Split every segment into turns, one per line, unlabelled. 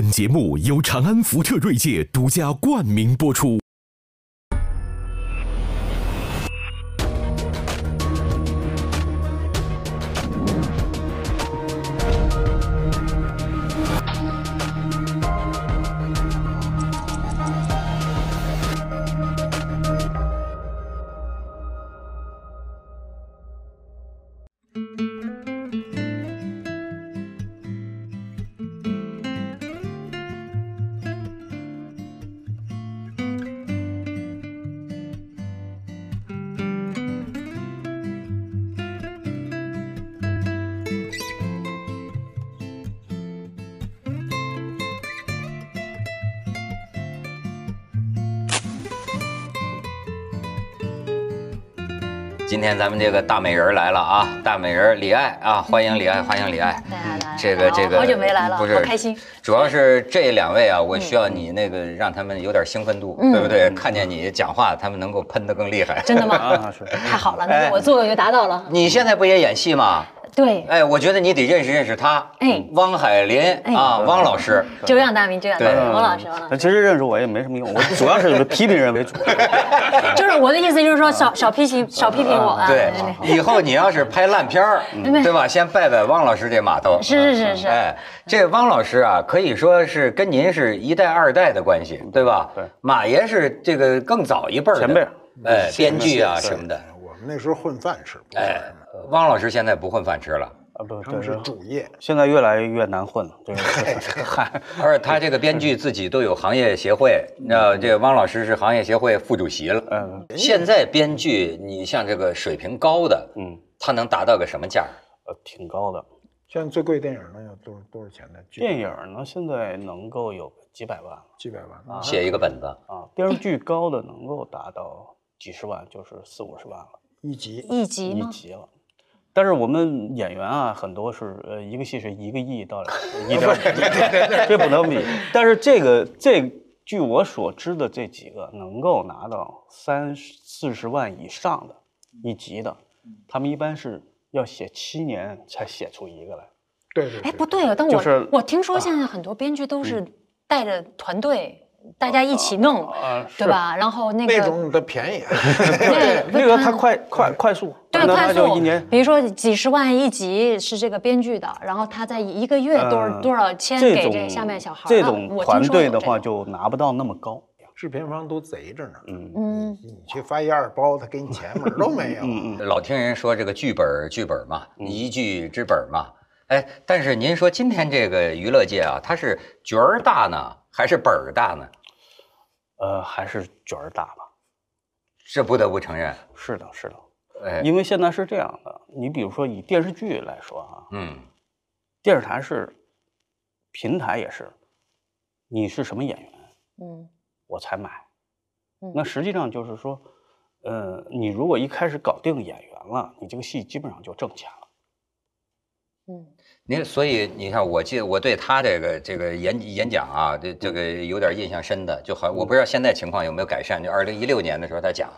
本节目由长安福特锐界独家冠名播出。
今天咱们这个大美人来了啊，大美人李艾啊，欢迎李艾，欢迎李艾。这个这个
好久没来了，
不是
好开心。
主要是这两位啊，我需要你那个让他们有点兴奋度，对不对？看见你讲话，他们能够喷得更厉害。
真的吗？
啊，是。
太好了，那我作用就达到了。
你现在不也演戏吗？
对，
哎，我觉得你得认识认识他，
哎
汪海林啊，汪老师，
久仰大名，久仰大名，
对
王老师，汪老师。
其实认识我也没什么用，我主要是以批评人为主。
就是我的意思，就是说少少批评，少批评我啊。
对，以后你要是拍烂片儿，对吧？先拜拜汪老师这码头。
是是是是。
哎，这汪老师啊，可以说是跟您是一代二代的关系，对吧？
对。
马爷是这个更早一辈儿的
前辈，
哎，编剧啊什么的。
我们那时候混饭吃。
哎，汪老师现在不混饭吃了。
啊不，
他们是主业，
现在越来越难混了。对，
嗨，而且他这个编剧自己都有行业协会，那这个汪老师是行业协会副主席了。嗯，现在编剧，你像这个水平高的，嗯，他能达到个什么价？
呃，挺高的。
现在最贵电影呢要多多少钱呢？
电影呢现在能够有几百万，
几百万啊，
写一个本子
啊。电视剧高的能够达到几十万，就是四五十万了，
一集
一集
一集了。但是我们演员啊，很多是呃一个戏是一个亿到 一点五，这不能比。但是这个这据我所知的这几个能够拿到三四十万以上的一集的，他们一般是要写七年才写出一个来。
对对。
哎，不对啊，但我我听说现在很多编剧都是带着团队。大家一起弄，对吧？然后那个
那种的便宜，
对，
那个它快快快速，
对，快速
一年。
比如说几十万一集是这个编剧的，然后他在一个月多少多少千给这下面小孩。
这种团队的话就拿不到那么高，
制片方都贼着呢。嗯嗯，你去发一二包，他给你钱门都没有。嗯
嗯，老听人说这个剧本剧本嘛，一剧之本嘛。哎，但是您说今天这个娱乐界啊，它是角儿大呢？还是本儿大呢？
呃，还是角儿大吧，
这不得不承认。
是的，是的。哎，因为现在是这样的，你比如说以电视剧来说啊，嗯，电视台是平台也是，你是什么演员，嗯，我才买。那实际上就是说，呃，你如果一开始搞定演员了，你这个戏基本上就挣钱了。
嗯，您所以你看，我记得我对他这个这个演演讲啊，这这个有点印象深的，就好，我不知道现在情况有没有改善。就二零一六年的时候，他讲，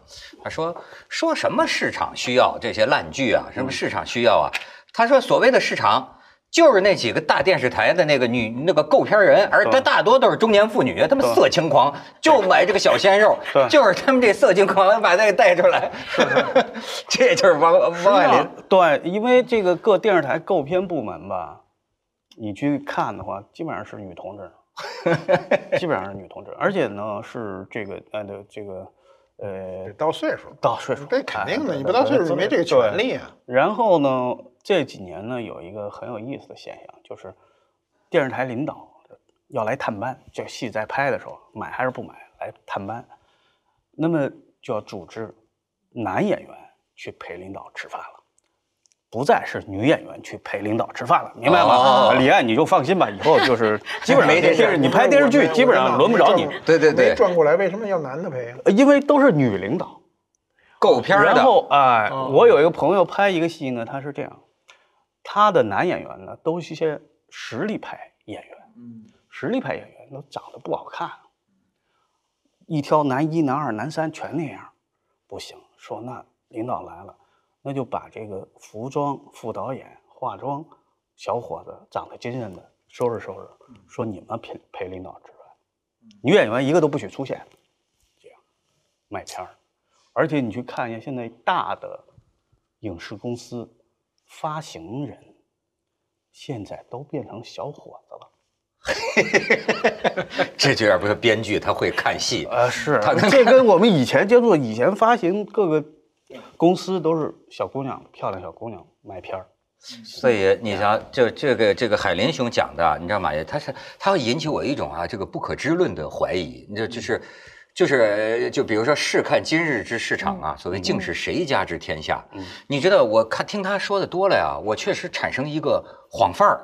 他说说什么市场需要这些烂剧啊，什么市场需要啊？他说所谓的市场。就是那几个大电视台的那个女那个购片人，而她大多都是中年妇女，他们色情狂，就买这个小鲜肉，就是他们这色情狂把那个带出来，这就是王王爱林。
对，因为这个各电视台购片部门吧，你去看的话，基本上是女同志，基本上是女同志，而且呢是这个呃的这个呃
到岁数
到岁数，
这肯定的，你不到岁数你没这个权利啊。
然后呢？这几年呢，有一个很有意思的现象，就是电视台领导要来探班，这戏在拍的时候买还是不买来探班，那么就要组织男演员去陪领导吃饭了，不再是女演员去陪领导吃饭了，明白吗？李艾，你就放心吧，以后就是 基本上
没这
事，你拍电视剧基本上轮不着你。
对对对，
转过来为什么要男的陪啊？
因为都是女领导
购片的。
然后哎，我有一个朋友拍一个戏呢，他是这样。他的男演员呢，都是一些实力派演员，嗯，实力派演员都长得不好看，一挑男一、男二、男三全那样，不行。说那领导来了，那就把这个服装、副导演、化妆小伙子长得精神的收拾收拾，说你们陪陪领导吃饭，女演员一个都不许出现，这样卖片儿，而且你去看一下现在大的影视公司发行人，现在都变成小伙子了。
这就要不是编剧他会看戏，
呃，是
他
这跟我们以前接触，以前发行各个公司都是小姑娘，漂亮小姑娘卖片儿。
所以你想，这这个这个海林兄讲的，你知道吗？他是他会引起我一种啊这个不可知论的怀疑，你这就是。就是就比如说，试看今日之市场啊，所谓竟是谁家之天下。你知道，我看听他说的多了呀，我确实产生一个晃范儿。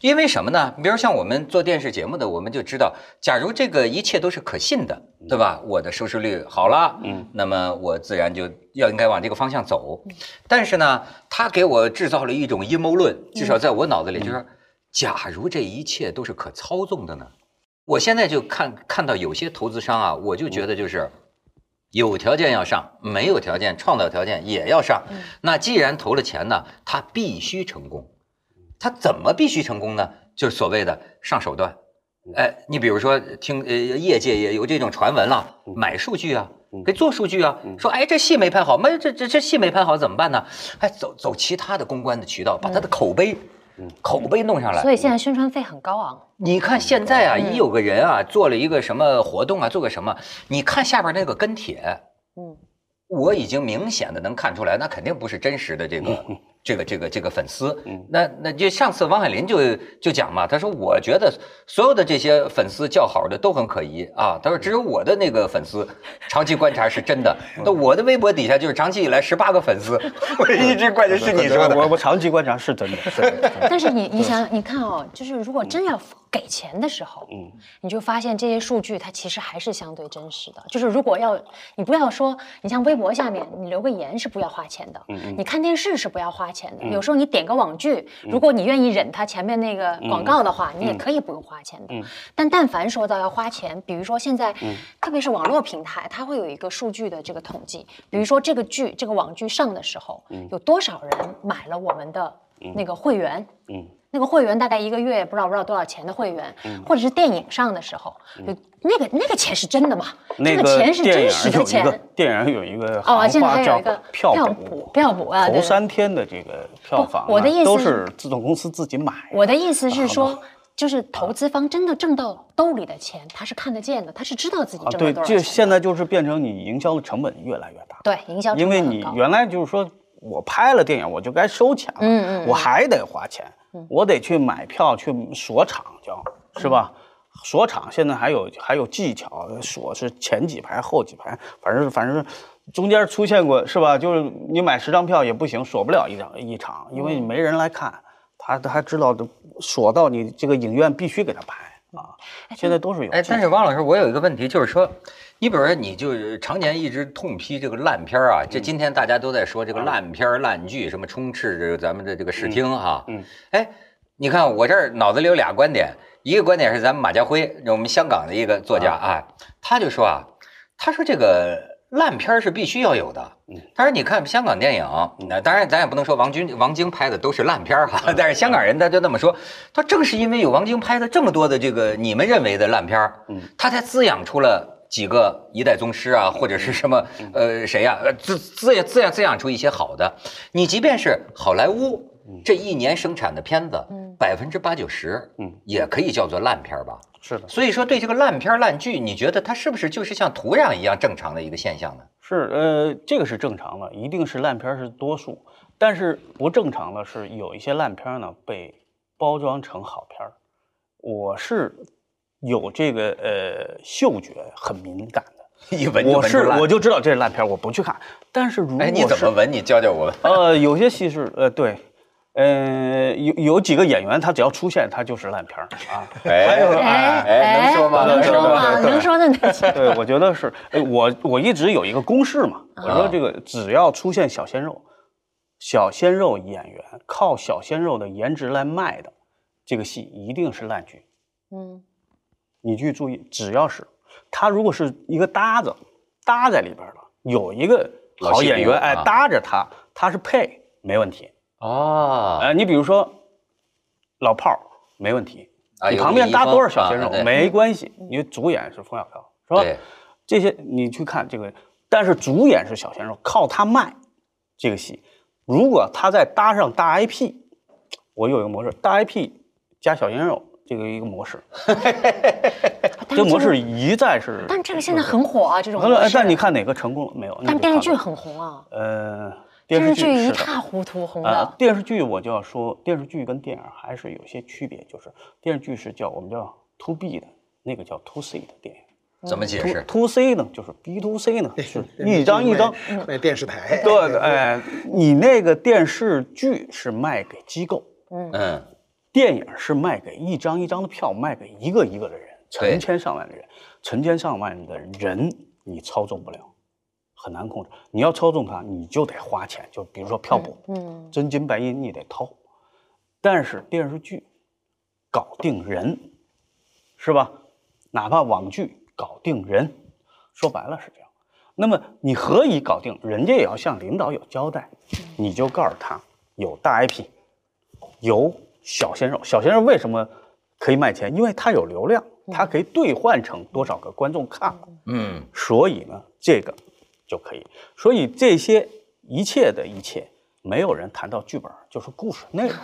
因为什么呢？比如像我们做电视节目的，我们就知道，假如这个一切都是可信的，对吧？我的收视率好了，嗯，那么我自然就要应该往这个方向走。但是呢，他给我制造了一种阴谋论，至少在我脑子里，就是说，假如这一切都是可操纵的呢？我现在就看看到有些投资商啊，我就觉得就是有条件要上，没有条件创造条件也要上。那既然投了钱呢，他必须成功。他怎么必须成功呢？就是所谓的上手段。哎，你比如说听呃业界也有这种传闻了，买数据啊，给做数据啊，说哎这戏没拍好，没这这这戏没拍好怎么办呢？哎，走走其他的公关的渠道，把他的口碑。口碑弄上来，
所以现在宣传费很高昂。
你看现在啊，一有个人啊做了一个什么活动啊，做个什么，你看下边那个跟帖，嗯，我已经明显的能看出来，那肯定不是真实的这个。这个这个这个粉丝，那那就上次王海林就就讲嘛，他说我觉得所有的这些粉丝叫好的都很可疑啊，他说只有我的那个粉丝长期观察是真的，那我的微博底下就是长期以来十八个粉丝，我一直怪的是你说的，
我我长期观察是真的，
但是你你想你看哦，就是如果真要。给钱的时候，嗯，你就发现这些数据它其实还是相对真实的。就是如果要你不要说，你像微博下面你留个言是不要花钱的，嗯嗯，你看电视是不要花钱的。有时候你点个网剧，如果你愿意忍它前面那个广告的话，你也可以不用花钱的。但但凡说到要花钱，比如说现在，特别是网络平台，它会有一个数据的这个统计，比如说这个剧这个网剧上的时候，有多少人买了我们的那个会员，嗯。那个会员大概一个月不知道不知道多少钱的会员，或者是电影上的时候，就那个那个钱是真的吗？
那
个钱是真实的钱。
电影有一个
哦，现在还有一个
票
补票补啊，
头三天的这个票房，
我的意思
都是自动公司自己买。
我的意思是说，就是投资方真的挣到兜里的钱，他是看得见的，他是知道自己挣了多少
钱。对，就现在就是变成你营销的成本越来越大。
对，营销成本
因为你原来就是说我拍了电影我就该收钱了，嗯嗯，我还得花钱。我得去买票去锁场，叫是吧？锁场现在还有还有技巧，锁是前几排后几排，反正反正中间出现过是吧？就是你买十张票也不行，锁不了一张一场，因为你没人来看，他他知道的锁到你这个影院必须给他拍啊。现在都是有。
哎，但是汪老师，我有一个问题，就是说，你比如说，你就常年一直痛批这个烂片啊，这今天大家都在说这个烂片烂剧，什么充斥着咱们的这个视听哈。嗯。哎。你看我这儿脑子里有俩观点，一个观点是咱们马家辉，我们香港的一个作家啊，他就说啊，他说这个烂片是必须要有的。他说你看香港电影，那当然咱也不能说王军、王晶拍的都是烂片哈，但是香港人他就那么说，他正是因为有王晶拍的这么多的这个你们认为的烂片他才滋养出了几个一代宗师啊，或者是什么呃谁呀，滋滋滋养滋养出一些好的。你即便是好莱坞。这一年生产的片子，百分之八九十，嗯，也可以叫做烂片吧？
是的。
所以说，对这个烂片烂剧，你觉得它是不是就是像土壤一样正常的一个现象呢？
是，呃，这个是正常的，一定是烂片是多数。但是不正常的是，有一些烂片呢被包装成好片儿。我是有这个呃嗅觉很敏感的，
一闻
我是我就知道这是烂片，我不去看。但是如果
你怎么闻？你教教我。
呃，有些戏是呃对。嗯，有有几个演员，他只要出现，他就是烂片儿啊。
还有哎，能说吗？
能说吗？能说的那些。
对，我觉得是。哎，我我一直有一个公式嘛，我说这个只要出现小鲜肉，小鲜肉演员靠小鲜肉的颜值来卖的，这个戏一定是烂剧。嗯，你去注意，只要是他如果是一个搭子搭在里边了，有一个好演员哎搭着他，他是配没问题。
哦，
呃，你比如说老炮儿没问题，
啊
你旁边搭多少小鲜肉
啊
没关系，因为主演是冯小刚，是吧
对？
这些你去看这个，但是主演是小鲜肉，靠他卖这个戏。如果他再搭上大 IP，我有一个模式，大 IP 加小鲜肉这个一个模式，这个模式一再是。
但这个现在很火啊，这种模式。
但你看哪个成功了没有？那
但电视剧很红啊，
呃，
电视剧一塌糊涂红
呃
的，。
电视剧我就要说，电视剧跟电影还是有些区别，就是电视剧是叫我们叫 to B 的，那个叫 to C 的电影。
怎么解
to
释
？to C 呢，就是 B to C 呢，是一张一张。
卖电视台，
对对，哎，你那个电视剧是卖给机构，
嗯，
电影是卖给一张一张的票，卖给一个一个的人，成千上万的人，成千上万的人你操纵不了，很难控制。你要操纵它，你就得花钱，就比如说票补，
嗯，
真金白银你得掏。但是电视剧搞定人，是吧？哪怕网剧搞定人，说白了是这样。那么你何以搞定？人家也要向领导有交代，你就告诉他有大 IP，有小鲜肉。小鲜肉为什么可以卖钱？因为他有流量，它可以兑换成多少个观众看。
嗯，
所以呢，这个就可以。所以这些一切的一切，没有人谈到剧本，就是故事内容，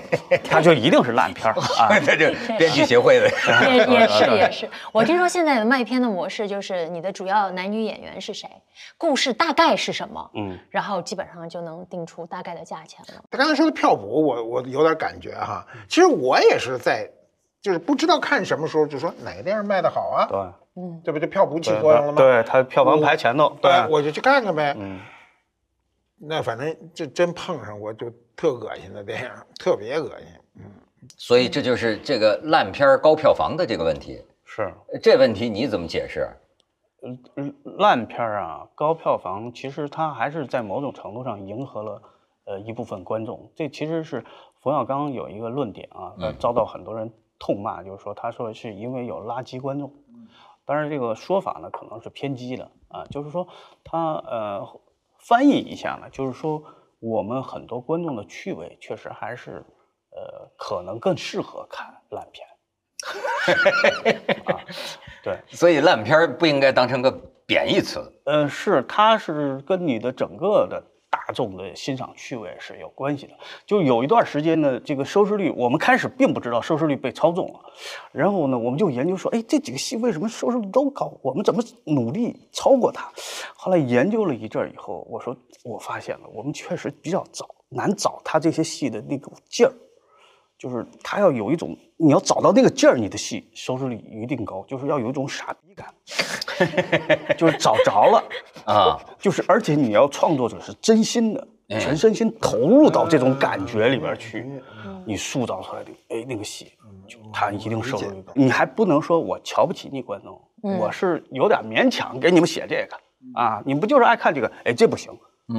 它就一定是烂片儿啊。
这就编剧协会的，
也也是 也是。我听说现在的卖片的模式就是你的主要男女演员是谁，故事大概是什么，
嗯，
然后基本上就能定出大概的价钱了。
他刚才说的票补，我我有点感觉哈。其实我也是在，就是不知道看什么时候就说哪个电影卖的好啊，
对，
这不就票补起
对
作用了吗？
对，它票房排前头。
对，我就去看看呗。
嗯，
那反正这真碰上我就特恶心的电影，特别恶心。
嗯所以这就是这个烂片高票房的这个问题。
是
这问题你怎么解释？
嗯烂片啊，高票房，其实它还是在某种程度上迎合了呃一部分观众。这其实是冯小刚有一个论点啊，呃遭到很多人痛骂，就是说他说是因为有垃圾观众。当然，这个说法呢可能是偏激的啊，就是说他呃翻译一下呢，就是说我们很多观众的趣味确实还是呃可能更适合看烂片。啊，对，
所以烂片不应该当成个贬义词。
嗯，是，它是跟你的整个的大众的欣赏趣味是有关系的。就有一段时间呢，这个收视率，我们开始并不知道收视率被操纵了，然后呢，我们就研究说，哎，这几个戏为什么收视率都高？我们怎么努力超过它？后来研究了一阵以后，我说我发现了，我们确实比较早难找他这些戏的那股劲儿。就是他要有一种，你要找到那个劲儿，你的戏收视率一定高。就是要有一种傻逼感，就是找着了
啊，
就是而且你要创作者是真心的，
哎
全身心投入到这种感觉里边去，你塑造出来的，哎，那个戏就他一定收视率高。你还不能说我瞧不起你观众，我是有点勉强给你们写这个啊，你们不就是爱看这个？哎，这不行，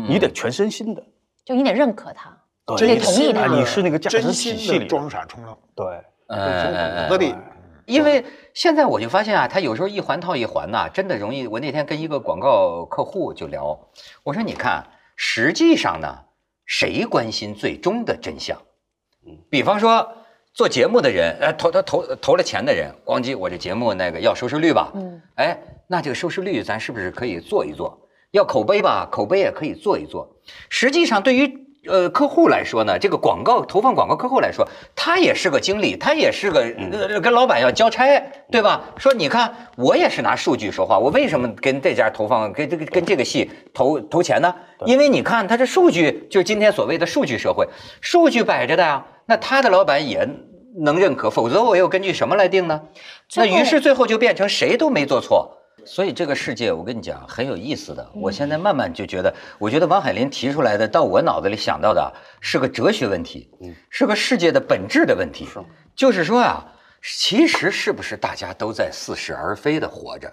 你得全身心的。
就你得认可他，
对
你得同意。
你是那个价值
真
体系里
心的装傻充愣，
对，
哎哎哎
骨子里。
因为现在我就发现啊，他有时候一环套一环呐、真的容易。我那天跟一个广告客户就聊，我说你看，实际上呢，谁关心最终的真相？比方说做节目的人，呃，投他投投了钱的人，咣叽，我这节目那个要收视率吧，
嗯，
哎，那这个收视率咱是不是可以做一做？要口碑吧，口碑也可以做一做。实际上，对于呃客户来说呢，这个广告投放广告客户来说，他也是个经理，他也是个、呃、跟老板要交差，对吧？说你看，我也是拿数据说话，我为什么跟这家投放跟这个跟这个戏投投钱呢？因为你看，他这数据就是今天所谓的数据社会，数据摆着的呀，那他的老板也能认可，否则我又根据什么来定呢？那于是最后就变成谁都没做错。所以这个世界，我跟你讲很有意思的。我现在慢慢就觉得，我觉得王海林提出来的，到我脑子里想到的啊是个哲学问题，是个世界的本质的问题。就是说啊，其实是不是大家都在似是而非的活着？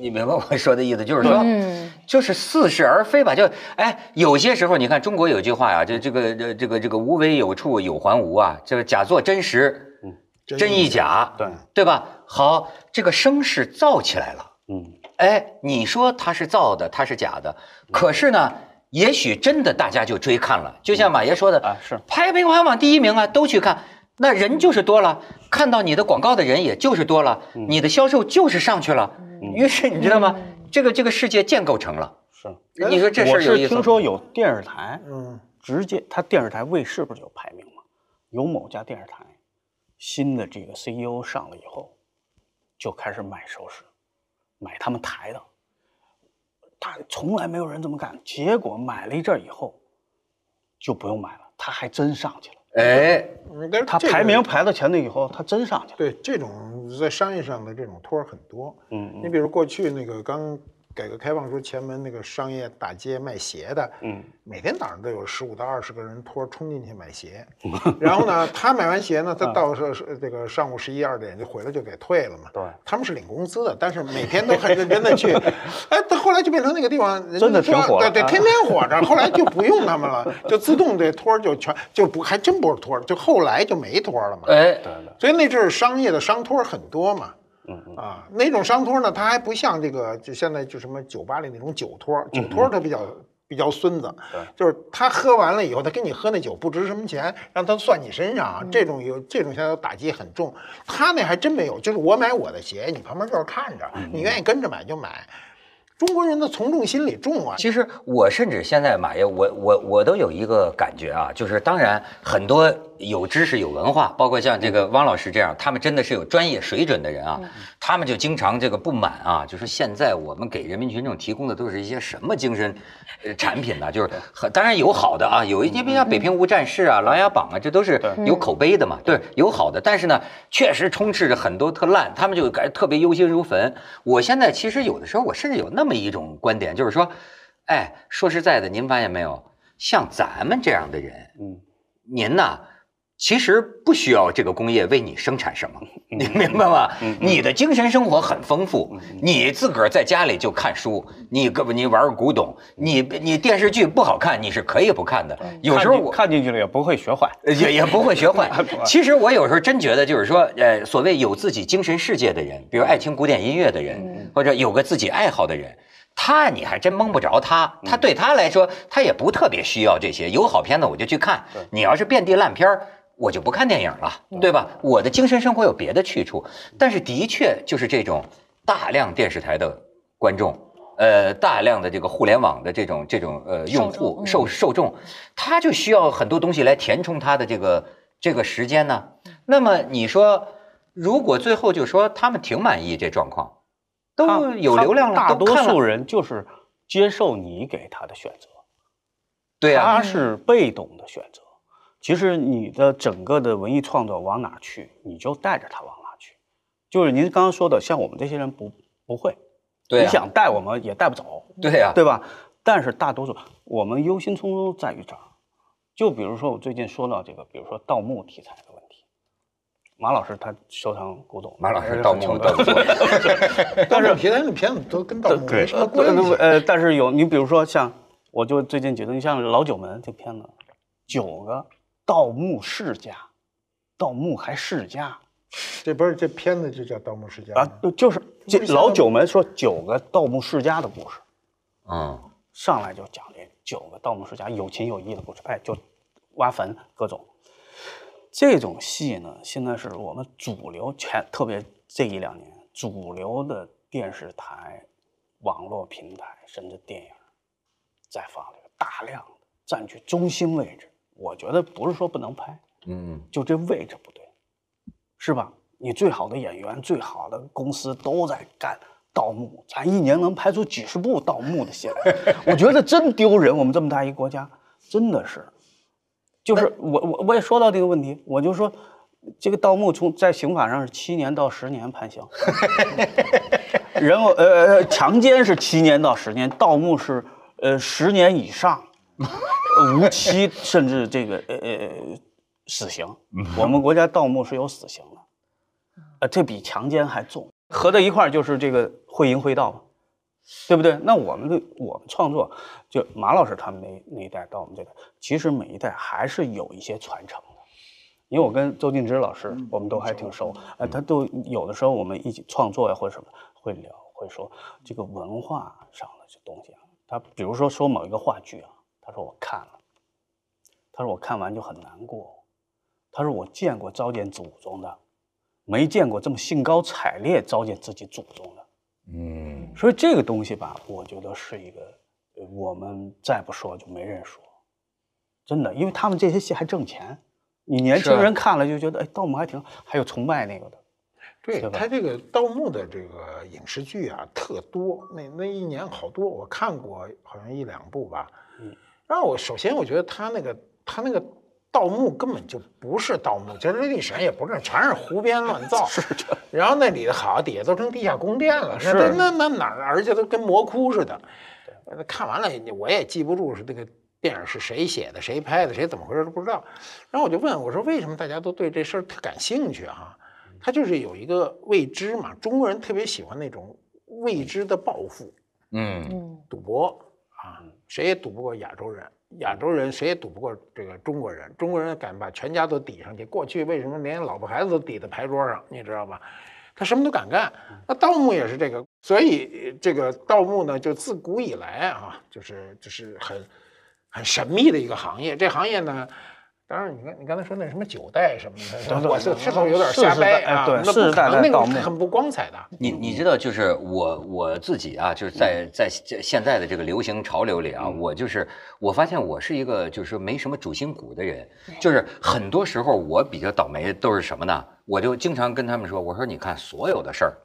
你明白我说的意思？就是说，
嗯
就是似是而非吧。就哎，有些时候你看中国有句话呀，这这个这这个这个无为有处有还无啊，这个假作真实，真亦假，
对，
对吧？好，这个声势造起来了。
嗯，
哎，你说它是造的，它是假的，可是呢，也许真的大家就追看了。就像马爷说的
啊是
拍《排行榜》第一名啊，都去看。那人就是多了，看到你的广告的人也就是多了，你的销售就是上去了。于是你知道吗？这个这个世界建构成了。
是，
你说这事
我
儿有意思我。
是听说有电视台，
嗯，
直接他电视台卫视不是有排名吗？有某家电视台新的这个 CEO 上了以后，就开始买首饰，买他们台的。他从来没有人这么干，结果买了一阵以后，就不用买了，他还真上去了。
哎，
嗯但是
他排名排到前头以后，他真上去了。
对这种在商业上的这种托儿很多。
嗯
你比如过去那个刚改革开放时候，前门那个商业大街卖鞋的，
嗯，
每天早上都有十五到二十个人托儿冲进去买鞋，然后呢，他买完鞋呢，他到是是这个上午十一二点就回来就给退了嘛。
对
他们是领工资的，但是每天都很认真的去。哎，他后来就变成那个地方人家
真的挺火的
对对，
啊
天天 火着。后来就不用他们了，就自动这托儿就全就不还真不是托儿，就后来就没托儿了嘛。
哎，
对对，
所以那阵儿商业的商托儿很多嘛。
嗯嗯
啊，那种商托呢，它还不像这个，就现在就什么酒吧里那种酒托，酒
嗯
托它比较比较孙子，就是他喝完了以后，他跟你喝那酒不值什么钱，让他算你身上，
嗯
这种有这种现在打击很重。他那还真没有，就是我买我的鞋，你旁边就是看着，
嗯
你愿意跟着买就买。中国人的从众心理重啊，
其实我甚至现在马爷，我我我都有一个感觉啊，就是当然很多有知识有文化，包括像这个汪老师这样，他们真的是有专业水准的人啊，他们就经常这个不满啊，就说现在我们给人民群众提供的都是一些什么精神呃产品呢？就是很当然有好的啊，有一些比如像北平无战事啊、琅琊榜啊，这都是有口碑的嘛，对，有好的，但是呢，确实充斥着很多特烂，他们就感觉特别忧心如焚。我现在其实有的时候我甚至有那么一种观点，就是说，哎，说实在的，您发现没有，像咱们这样的人，
嗯，
您呐，其实不需要这个工业为你生产什么，你明白吗？你的精神生活很丰富，你自个儿在家里就看书，你个你玩古董，你你电视剧不好看，你是可以不看的。有时候我
看进去了也不会学坏。
呃也也不会学坏。其实我有时候真觉得，就是说，呃，所谓有自己精神世界的人，比如爱听古典音乐的人，或者有个自己爱好的人。他你还真蒙不着他，他对他来说，他也不特别需要这些。有好片子我就去看，你要是遍地烂片儿，我就不看电影了，对吧？我的精神生活有别的去处，但是的确就是这种大量电视台的观众，呃，大量的这个互联网的这种这种呃用户
受
受受众，他就需要很多东西来填充他的这个这个时间呢。那么你说，如果最后就说他们挺满意这状况，都
他
有流量了，
大多数人就是接受你给他的选择，
对呀、
他是被动的选择。其实你的整个的文艺创作往哪去，你就带着他往哪去。就是您刚刚说的，像我们这些人不不会，你想带我们也带不走，
对呀、
对吧？但是大多数我们忧心忡忡在于这儿。就比如说我最近说到这个，比如说盗墓题材马老师他收藏古董，
马老师盗墓盗墓，
但是片子片子都跟盗墓没什么关系。
呃，但是有你比如说像，我就最近举的，你像《老九门》这片子，九个盗墓世家，盗墓还世家
这不是这片子就叫《盗墓世家》
啊？，就是这老九门说九个盗墓世家的故事，
嗯，
上来就讲这九个盗墓世家有情有义的故事，哎，就挖坟各种。这种戏呢，现在是我们主流全，特别这一两年主流的电视台、网络平台甚至电影在放这个大量的占据中心位置。我觉得不是说不能拍，
嗯，
就这位置不对，是吧？你最好的演员、最好的公司都在干盗墓，咱一年能拍出几十部盗墓的戏来，我觉得真丢人。我们这么大一个国家，真的是，就是我我我也说到这个问题，我就说这个盗墓从在刑法上是七年到十年判刑，然后呃呃强奸是七年到十年，盗墓是呃十年以上。无期甚至这个呃呃死刑。我们国家盗墓是有死刑的，呃，这比强奸还重，合在一块儿就是这个会淫会盗嘛，对不对？那我们的我们创作，就马老师他们那那一代到我们这代，其实每一代还是有一些传承的。因为我跟周静之老师，我们都还挺熟，呃，他都有的时候我们一起创作呀或者什么会聊，会说这个文化上的这东西啊，他比如说说某一个话剧啊，他说我看了，他说我看完就很难过，他说我见过糟践祖宗的，没见过这么兴高采烈糟践自己祖宗的。
嗯，
所以这个东西吧，我觉得是一个，呃我们再不说就没人说，真的，因为他们这些戏还挣钱，你年轻人看了就觉得，哎，盗墓还挺，还有崇拜那个的，
对他这个盗墓的这个影视剧啊，特多。那那一年好多，我看过好像一两部吧。
嗯，
然后我首先我觉得他那个他那个盗墓根本就不是盗墓，这历史上也不是，全是胡编乱造。是的。然后那里头好底下都成地下宫殿了，那
是
那那哪儿，而且都跟魔窟似的。呃看完了我也记不住是这个电影是谁写的、谁拍的、谁怎么回事都不知道。然后我就问我说为什么大家都对这事儿特感兴趣啊？他就是有一个未知嘛，中国人特别喜欢那种未知的抱负，
嗯，
嗯，
赌博啊，谁也赌不过亚洲人，亚洲人谁也赌不过这个中国人，中国人敢把全家都抵上去。过去为什么连老婆孩子都抵在牌桌上，你知道吧？他什么都敢干。那盗墓也是这个，所以呃这个盗墓呢，就自古以来啊，就是就是很很神秘的一个行业。这行业呢。当然，你看你刚才说那什么九代什么的，我是是否有点瞎掰啊？
对，
那不
世世代
可能，那个
代盗墓，
很不光彩的。
你你知道，就是我我自己啊，就是在在这现在的这个流行潮流里啊，我就是我发现我是一个就是说没什么主心骨的人，就是很多时候我比较倒霉都是什么呢？我就经常跟他们说，我说你看所有的事儿，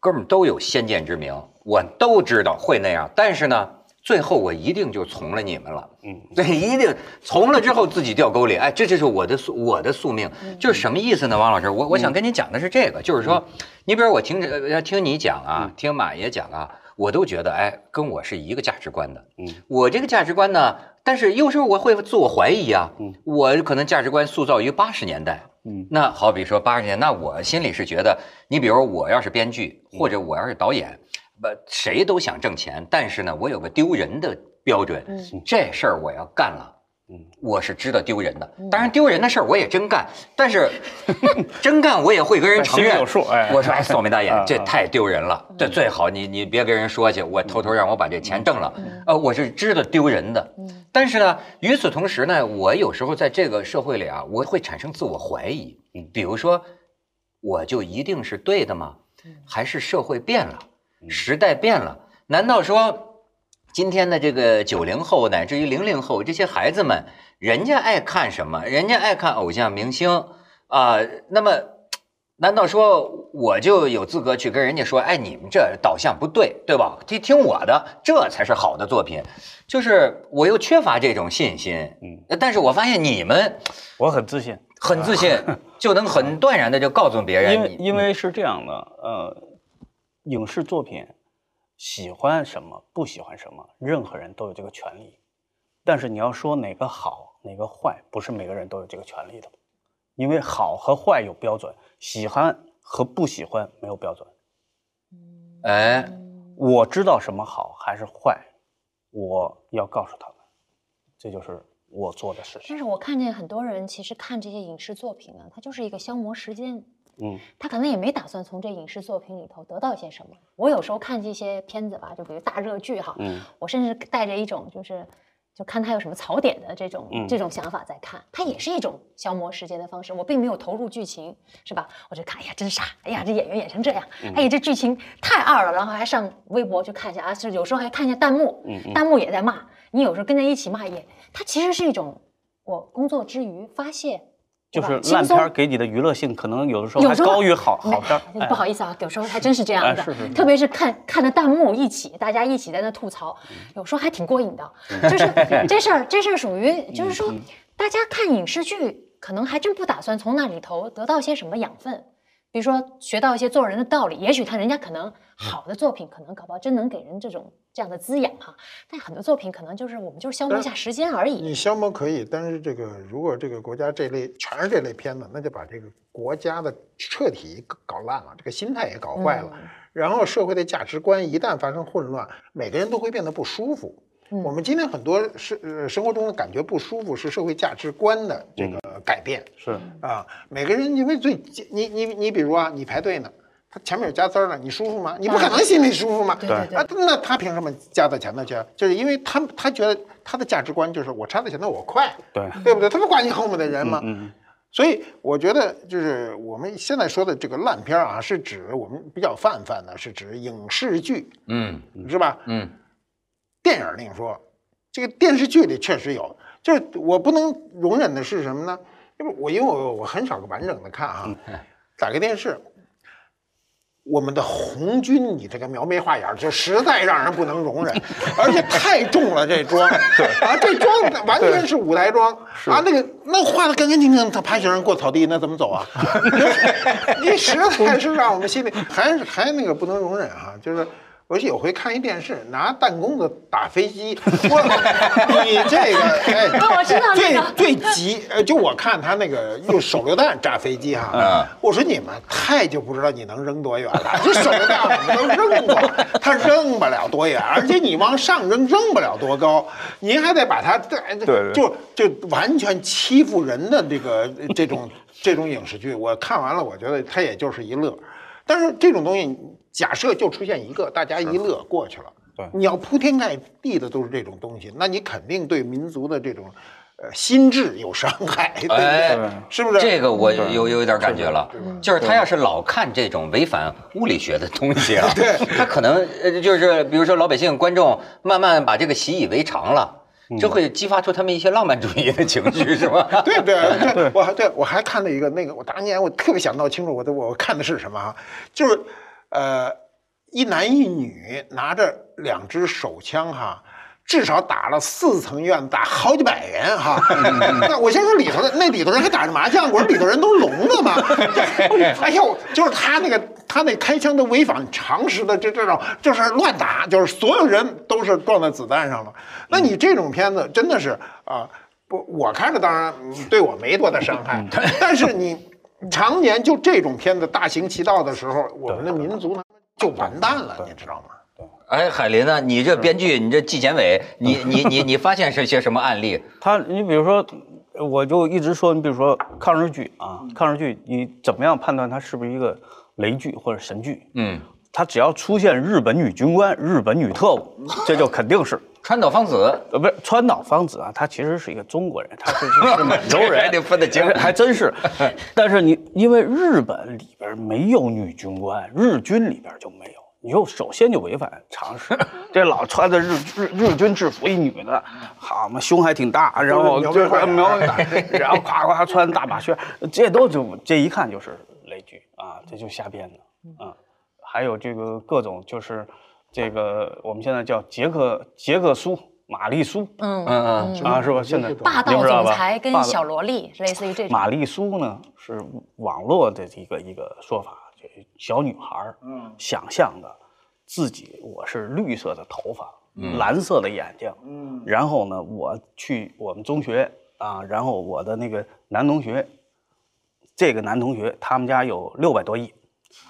哥们儿都有先见之明，我都知道会那样，但是呢。最后我一定就从了你们了，嗯，对，一定从了之后自己掉沟里，哎，这就是我的宿我的宿命，就是什么意思呢？王老师，我我想跟你讲的是这个，就是说，你比如我听着要听你讲啊，听马爷讲啊，我都觉得哎，跟我是一个价值观的，
嗯，
我这个价值观呢，但是有时候我会自我怀疑啊，
嗯，
我可能价值观塑造于八十年代，
嗯，
那好比说八十年，那我心里是觉得，你比如我要是编剧或者我要是导演，不谁都想挣钱，但是呢，我有个丢人的。标准，这事儿我要干了，
嗯，
我是知道丢人的。当然丢人的事儿我也真干，但是 真干我也会跟人承认。
有数，哎，
我说哎，扫眉大爷，这太丢人了。这最好你你别跟人说去，我偷偷让我把这钱挣了。呃，我是知道丢人的。但是呢，与此同时呢，我有时候在这个社会里啊，我会产生自我怀疑。嗯，比如说，我就一定是对的吗？还是社会变了，时代变了？难道说？今天的这个九零后乃至于零零后这些孩子们，人家爱看什么？人家爱看偶像明星啊、那么，难道说我就有资格去跟人家说，哎，你们这导向不对，对吧？听听我的，这才是好的作品。就是我又缺乏这种信心，嗯，但是我发现你们
我很自信，
很自信，就能很断然的就告诉别人，
因为因为是这样的，呃，影视作品。喜欢什么，不喜欢什么，任何人都有这个权利。但是你要说哪个好，哪个坏，不是每个人都有这个权利的，因为好和坏有标准，喜欢和不喜欢没有标准。
哎，
我知道什么好还是坏，我要告诉他们，这就是我做的事情。
但是我看见很多人其实看这些影视作品呢，它就是一个消磨时间。
嗯，
他可能也没打算从这影视作品里头得到一些什么。我有时候看这些片子吧，就比如大热剧哈，
嗯，
我甚至带着一种就是，就看他有什么槽点的这种、
嗯
这种想法在看，它也是一种消磨时间的方式。我并没有投入剧情，是吧？我就看，哎呀，真傻，哎呀，这演员演成这样，
嗯
哎呀，这剧情太二了，然后还上微博去看一下啊，是有时候还看一下弹幕，
嗯
弹幕也在骂，你有时候跟着一起骂也，它其实是一种我工作之余发泄。
就是烂片给你的娱乐性，可能有的时候还高于好好片
不好意思啊，有时候还真是这样的，
哎是是是
特别是。看看着弹幕一起，大家一起在那吐槽，有时候还挺过瘾的。就是 这事儿，这事儿属于就是说，大家看影视剧，可能还真不打算从那里头得到些什么养分。比如说学到一些做人的道理，也许他人家可能好的作品，可能搞不好真能给人这种这样的滋养哈。但很多作品可能就是我们就是消磨一下时间而已。
你消磨可以，但是这个如果这个国家这类全是这类片子，那就把这个国家的彻底搞烂了，这个心态也搞坏了，然后社会的价值观一旦发生混乱，每个人都会变得不舒服。我们今天很多是呃生活中的感觉不舒服，是社会价值观的这个改变。
是
啊，每个人因为最你你你比如啊，你排队呢，他前面有加塞儿了，你舒服吗？你不可能心里舒服吗？
对对对
啊，那他凭什么加到前头去？就是因为他他觉得他的价值观就是我插到前头我快，
对，
对不对？他不管你后面的人吗？
嗯
所以我觉得，就是我们现在说的这个烂片啊，是指我们比较泛泛的，是指影视剧，
嗯
是吧？
嗯
电影另说，这个电视剧里确实有，就是我不能容忍的是什么呢？因为我因为我我很少完整的看啊、打开电视，我们的红军，你这个描眉画眼儿，就实在让人不能容忍，而且太重了这妆，啊，这妆完全是舞台妆啊，那个那画的干干净净，他拍行人过草地，那怎么走啊？你实在是让我们心里还是还那个不能容忍啊，就是。我有回看一电视，拿弹弓子打飞机，我你这个哎，
我知道那
最
个
最急，呃，就我看他那个用手榴弹炸飞机哈，
嗯
我说你们太就不知道你能扔多远了，这手榴弹我们都扔过，他扔不了多远，而且你往上扔扔不了多高，您还得把它对
对
就就完全欺负人的这个这种这种影视剧，我看完了，我觉得他也就是一乐，但是这种东西假设就出现一个，大家一乐过去了。
对
你要铺天盖地的都是这种东西，那你肯定对民族的这种呃心智有伤害，对不
哎
对？是不是？
这个我有有点感觉了，就是他要是老看这种违反物理学的东西啊，
对
他可能呃就是比如说老百姓观众慢慢把这个习以为常了，这会激发出他们一些浪漫主义的情绪，是吧？
对对 对，我还对我还看了一个那个，我当年我特别想闹清楚我的我看的是什么啊？就是呃一男一女拿着两支手枪哈。至少打了四层院，打好几百人哈。那我先说里头的，那里头人还打着麻将，我说里头人都聋了吗？哎呦，就是他那个他那开枪都违反常识的这这种，就是乱打，就是所有人都是撞在子弹上了。那你这种片子真的是啊，不，我看着当然嗯对我没多大伤害，但是你常年就这种片子大行其道的时候，我们的民族呢就完蛋了，你知道吗？
哎，海林呢？你这编剧，你这纪检委，你你你你发现是些什么案例？
他，你比如说，我就一直说，你比如说抗日剧啊，抗日剧，你怎么样判断它是不是一个雷剧或者神剧？
嗯，
它只要出现日本女军官、日本女特务，这就肯定是。
川岛芳子，
呃，不是川岛芳子啊，她其实是一个中国人，她是是是满洲人，
得分得清
还真是。但是你因为日本里边没有女军官，日军里边就没有，你就首先就违反常识。这老穿着日日日军制服一女的，好嘛，胸还挺大，然后
都
就是是
描眉画眼
描眉大，然后夸夸穿大马靴，这都就这一看就是雷剧啊，这就瞎编的啊。还有这个各种就是这个我们现在叫杰克杰克苏玛丽苏，
嗯
嗯嗯，
啊，是吧？现在
霸道总裁跟小萝莉，类似于这种。
玛丽苏呢是网络的一个一个说法，就小女孩儿，
嗯
想象的自己我是绿色的头发，蓝色的眼睛，
嗯
然后呢，我去我们中学啊，然后我的那个男同学，这个男同学他们家有六百多亿，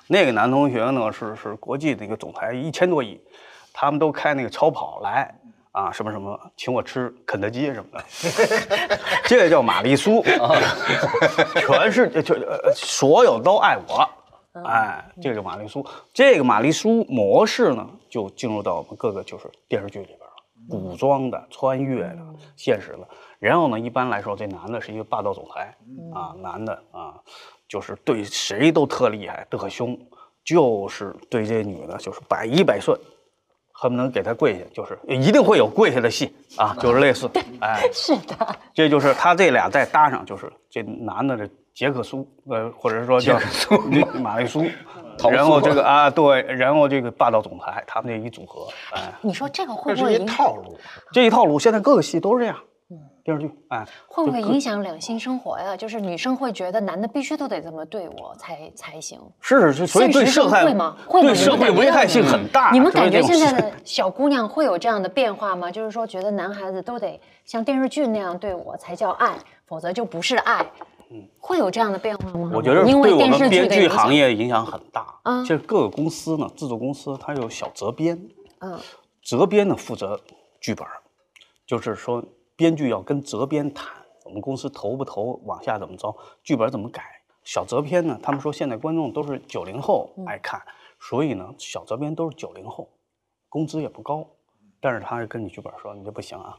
那个男同学呢是是国际的一个总裁一千多亿，他们都开那个超跑来啊，什么什么，请我吃肯德基什么的，这个叫玛丽苏，全是就呃所有都爱我。哎，这个叫玛丽苏，这个玛丽苏模式呢，就进入到我们各个就是电视剧里边了，古装的、穿越的、现实的。然后呢，一般来说，这男的是一个霸道总裁啊，男的啊，就是对谁都特厉害、特凶，就是对这女的就是百依百顺，恨不能给她跪下，就是一定会有跪下的戏啊，就是类似，哎，
是的，
这就是他这俩再搭上，就是这男的这杰克苏，呃，或者说叫马丽苏，然后这个啊，对，然后这个霸道总裁，他们这一组合，哎，
你说这个会不会一
套路。
这一套路现在各个戏都是这样，电视剧，哎，
会不会影响两性生活呀？就是女生会觉得男的必须都得这么对我才才行。
是是，所以对社会
会吗？会吗？
对社会危害性很大。
你们感觉现在的小姑娘会有这样的变化吗？就是说，觉得男孩子都得像电视剧那样对我才叫爱，否则就不是爱。嗯会有这样的变化吗？
我觉得
因为
对我
电视剧
们编剧行，业影响很大。
嗯
其实各个公司呢，制作公司它有小责编，
嗯，
责编呢负责剧本，就是说编剧要跟责编谈，我们公司投不投，往下怎么着，剧本怎么改。小责编呢，他们说现在观众都是九零后爱看，所以呢，小责编都是九零后，工资也不高，但是他是跟你剧本说你这不行啊，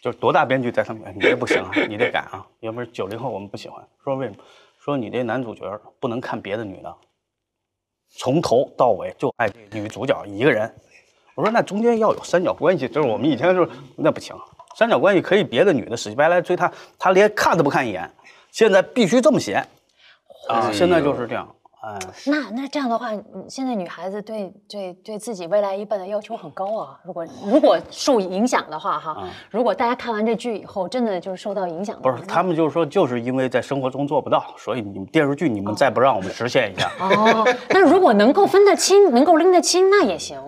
就是多大编剧在上面，你这不行啊，你得改啊，要不然九零后我们不喜欢。说为什么？说你这男主角不能看别的女的，从头到尾就爱女主角一个人。我说那中间要有三角关系，就是我们以前就是那不行，三角关系可以别的女的死乞白赖追他，他连看都不看一眼。现在必须这么写啊！现在就是这样。哎，
那那这样的话，现在女孩子对对对自己未来一半的要求很高啊。如果如果受影响的话，哈，如果大家看完这剧以后，真的就是受到影响，
不是他们就是说，就是因为在生活中做不到，所以你们电视剧你们再不让我们实现一下。
哦，那如果能够分得清，能够拎得清，那也行。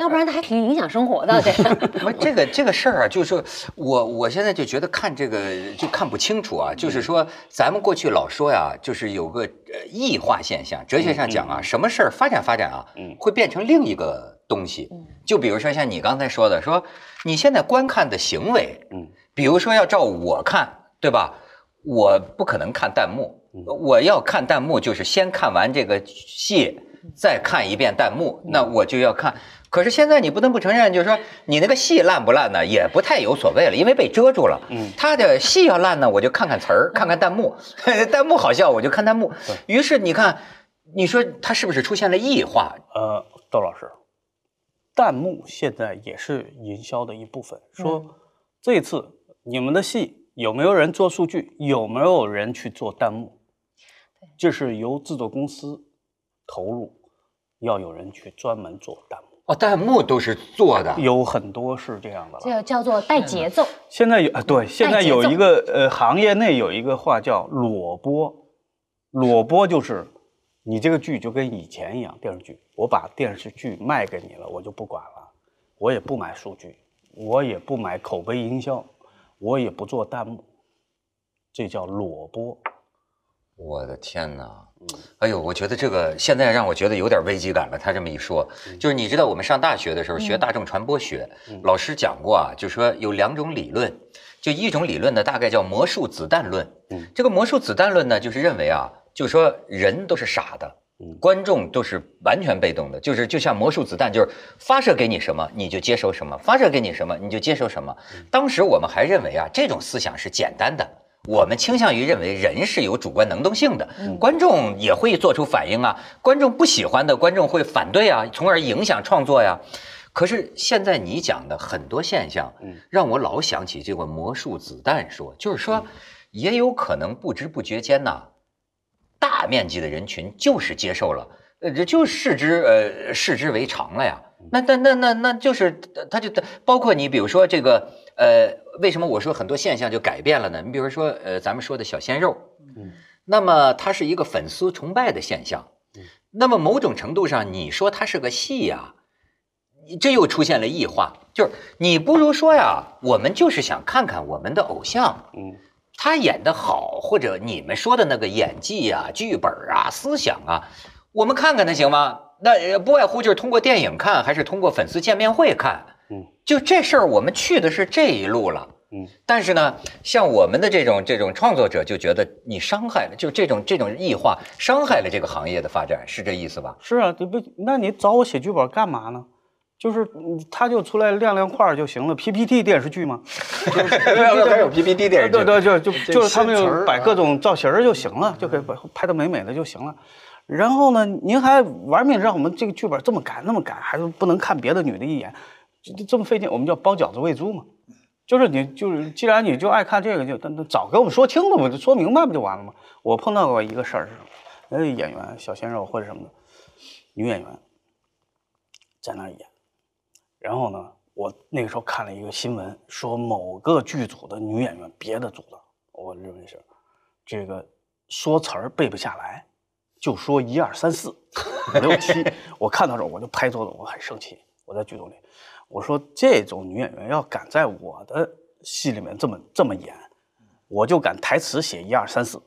要不然他还挺影响生活的，这个
不，这个这个事儿啊，就是说我我现在就觉得看这个就看不清楚啊。就是说，咱们过去老说呀，就是有个异化现象，哲学上讲啊，什么事儿发展发展啊，会变成另一个东西。就比如说像你刚才说的，说你现在观看的行为，嗯，比如说要照我看，对吧？我不可能看弹幕，我要看弹幕就是先看完这个戏，再看一遍弹幕，那我就要看。可是现在你不能不承认，就是说你那个戏烂不烂呢，也不太有所谓了，因为被遮住了。嗯，他的戏要烂呢，我就看看词儿，看看弹幕，弹幕好笑我就看弹幕。于是你看，你说他是不是出现了异化？
呃，窦老师，弹幕现在也是营销的一部分。说这次你们的戏有没有人做数据？有没有人去做弹幕？这是由制作公司投入，要有人去专门做弹幕。
哦，弹幕都是做的，
有很多是这样的，
这叫做带节奏。
现在有啊，对，现在有一个呃，行业内有一个话叫裸播，裸播就是你这个剧就跟以前一样，电视剧，我把电视剧卖给你了，我就不管了，我也不买数据，我也不买口碑营销，我也不做弹幕，这叫裸播。
我的天哪！哎呦，我觉得这个现在让我觉得有点危机感了。他这么一说，就是你知道我们上大学的时候学大众传播学，老师讲过啊，就说有两种理论，就一种理论呢，大概叫魔术子弹论。这个魔术子弹论呢，就是认为啊，就是说人都是傻的，观众都是完全被动的，就是就像魔术子弹，就是发射给你什么你就接收什么，发射给你什么你就接收什么。当时我们还认为啊，这种思想是简单的。我们倾向于认为人是有主观能动性的，观众也会做出反应啊。观众不喜欢的，观众会反对啊，从而影响创作呀。可是现在你讲的很多现象，让我老想起这个魔术子弹说，就是说，也有可能不知不觉间呐，大面积的人群就是接受了，呃，这就视之呃视之为常了呀。那那那那那就是他就包括你，比如说这个呃。为什么我说很多现象就改变了呢？你比如说，呃，咱们说的小鲜肉，嗯，那么它是一个粉丝崇拜的现象，嗯，那么某种程度上，你说它是个戏呀，这又出现了异化，就是你不如说呀，我们就是想看看我们的偶像，嗯，他演的好，或者你们说的那个演技呀、剧本啊、思想啊，我们看看他行吗？那不外乎就是通过电影看，还是通过粉丝见面会看。嗯，就这事儿，我们去的是这一路了。嗯，但是呢，像我们的这种这种创作者就觉得你伤害了，就这种这种异化伤害了这个行业的发展，是这意思吧？
是啊，对不？那你找我写剧本干嘛呢？就是他就出来亮亮块就行了，PPT 电视剧吗？
还有 PPT 电视剧？
对对，就就就是他们就摆各种造型就行了，就可以把拍的美美的就行了。然后呢，您还玩命让我们这个剧本这么改那么改，还是不能看别的女的一眼。就这么费劲，我们叫包饺子喂猪嘛，就是你就是，既然你就爱看这个，就那早给我们说清楚嘛，就说明白不就完了吗？我碰到过一个事儿是什么？那演员小鲜肉或者什么的女演员在那演，然后呢，我那个时候看了一个新闻，说某个剧组的女演员，别的组的，我认为是这个说词儿背不下来，就说一二三四五六七，我看到这我就拍桌子，我很生气，我在剧组里。我说这种女演员要敢在我的戏里面这么这么演，我就敢台词写一二三四，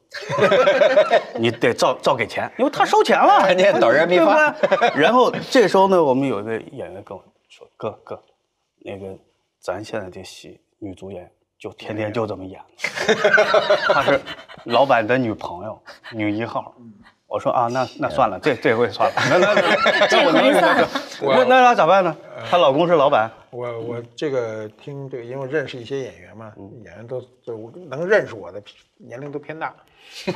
你得照照给钱，因为他收钱了，
你导人民币
然后这时候呢，我们有一个演员跟我说：“哥哥，那个咱现在这戏女主演就天天就这么演，她是老板的女朋友，女一号。”我说啊，那那算了，这这回算了，那那那 我能
回算了
那那那咋办呢？她老公是老板，
我我这个听这个，因为认识一些演员嘛，演员都都能认识我的年龄都偏大，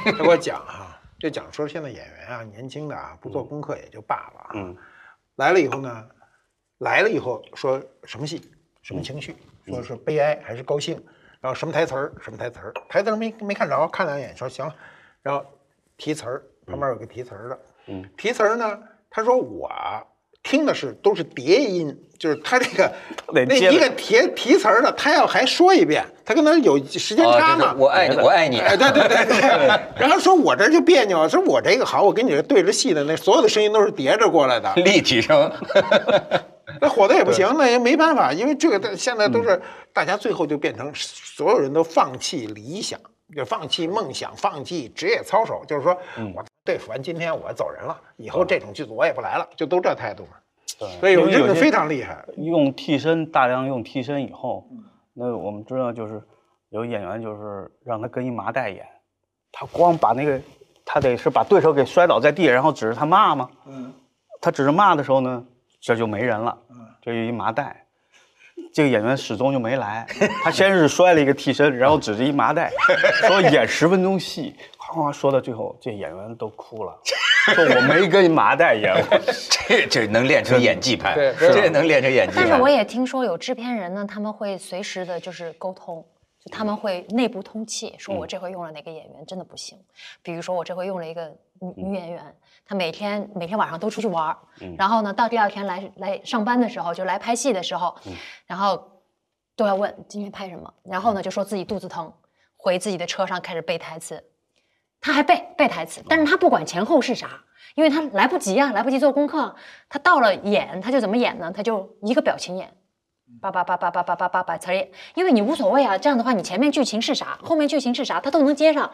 他给我讲哈、就讲说现在演员啊，年轻的啊，不做功课也就罢了啊，
嗯。
来了以后呢，来了以后说什么戏，什么情绪，说是悲哀还是高兴，然后什么台词儿，什么台词儿，台词儿没没看着，看两眼说行，然后提词儿，旁边有个提词儿的，
嗯，
提词儿呢，他说我听的是都是叠音，就是他这个 那一个提提词儿的，他要还说一遍，他跟他有时间
哦，
差嘛。
我爱你，我爱你。
哎，对对对对，然后说我这就别扭，说我这个好，我跟你这对着戏的那所有的声音都是叠着过来的，
立体声，
那火的也不行，那也没办法，因为这个现在都是大家最后就变成所有人都放弃理想，就放弃梦想，放弃职业操守，就是说我对付完今天我走人了，以后这种剧组我也不来了，就都这态度嘛。所以有
因为有些
非常厉害，
用替身，大量用替身以后，那我们知道就是有演员就是让他跟一麻袋演，他光把那个他得是把对手给摔倒在地，然后指着他骂吗？
嗯，
他指着骂的时候呢，这就没人了，这有一麻袋。这个演员始终就没来，他先是摔了一个替身，然后指着一麻袋，说演十分钟戏，哗哗说到最后，这演员都哭了，说我没跟麻袋演过。
这这能练成演技派，这能练成演技派。
但是我也听说有制片人呢，他们会随时的就是沟通，就他们会内部通气，说我这回用了哪个演员真的不行，比如说我这回用了一个女女演员，她每天每天晚上都出去玩儿，然后呢到第二天来来上班的时候，就来拍戏的时候，然后都要问今天拍什么，然后呢就说自己肚子疼，回自己的车上开始背台词，他还背背台词，但是他不管前后是啥，因为他来不及啊，来不及做功课。他到了演，他就怎么演呢？他就一个表情演，叭叭叭叭叭叭叭叭把词儿演，因为你无所谓啊。这样的话，你前面剧情是啥，后面剧情是啥，他都能接上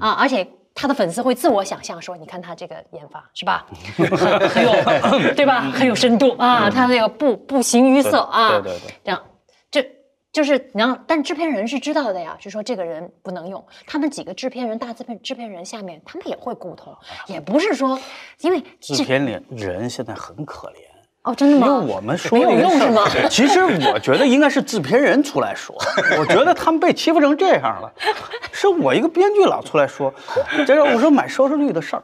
啊。而且他的粉丝会自我想象说，你看他这个研发是吧，很 很有对吧，很有深度啊。他那个不不形于色啊，
对对对
这样这。就是，然后，但制片人是知道的呀，是说这个人不能用。他们几个制片人、大制片制片人下面，他们也会沟通，也不是说，因为
制片人人现在很可怜，
哦，真的吗？
因为我们说
没有用是吗？
其实我觉得应该是制片人出来说，我觉得他们被欺负成这样了，是我一个编剧老出来说，这个我说买收视率的事儿，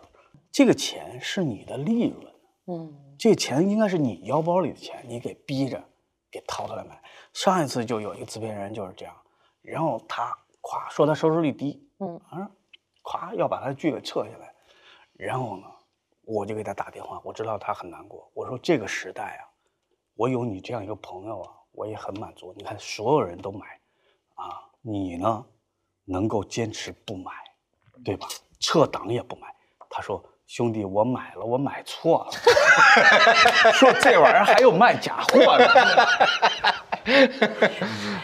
这个钱是你的利润，
嗯，
这钱应该是你腰包里的钱，你给逼着给掏出来买。上一次就有一个制片人就是这样，然后他咵说他收视率低，
嗯
啊，咵要把他的剧给撤下来，然后呢，我就给他打电话，我知道他很难过，我说这个时代啊，我有你这样一个朋友啊，我也很满足。你看所有人都买，啊，你呢能够坚持不买，对吧？撤档也不买。他说：“兄弟，我买了，我买错了。说这玩意儿还有卖假货的。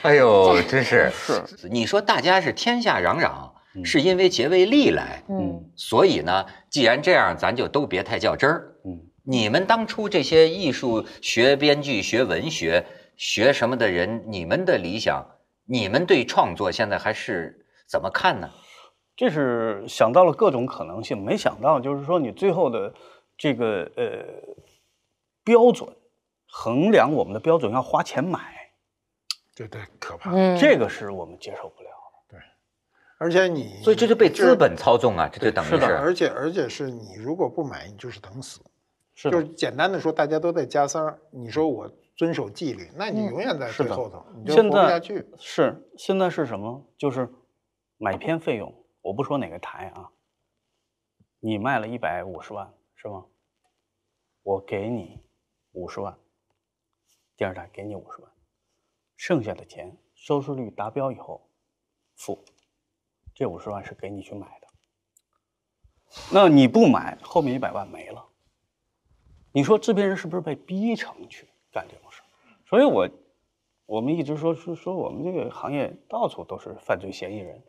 哎呦，真是是。你说大家是天下攘攘，是因为结为利来，
嗯，
所以呢，既然这样，咱就都别太较真儿。
嗯，
你们当初这些艺术学编剧、学文学、学什么的人，你们的理想，你们对创作现在还是怎么看呢？
这是想到了各种可能性，没想到就是说你最后的这个呃标准衡量我们的标准要花钱买，
这对可怕。
嗯，
这个是我们接受不了的。
而且你，
所以这就被资本操纵啊，这就等于
是的。
而且而且是你如果不买，你就是等死。
是
就是，简单的说，大家都在加塞儿，你说我遵守纪律，那你
嗯
永远在最后头，你就
现
活不下
在
去。
是现在是什么？就是买片费用，我不说哪个台啊，你卖了一百五十万是吗？我给你五十万，第二台给你五十万，剩下的钱收视率达标以后付，这五十万是给你去买的。那你不买，后面一百万没了。你说制片人是不是被逼成去干这种事儿？所以我我们一直说说说我们这个行业到处都是犯罪嫌疑人。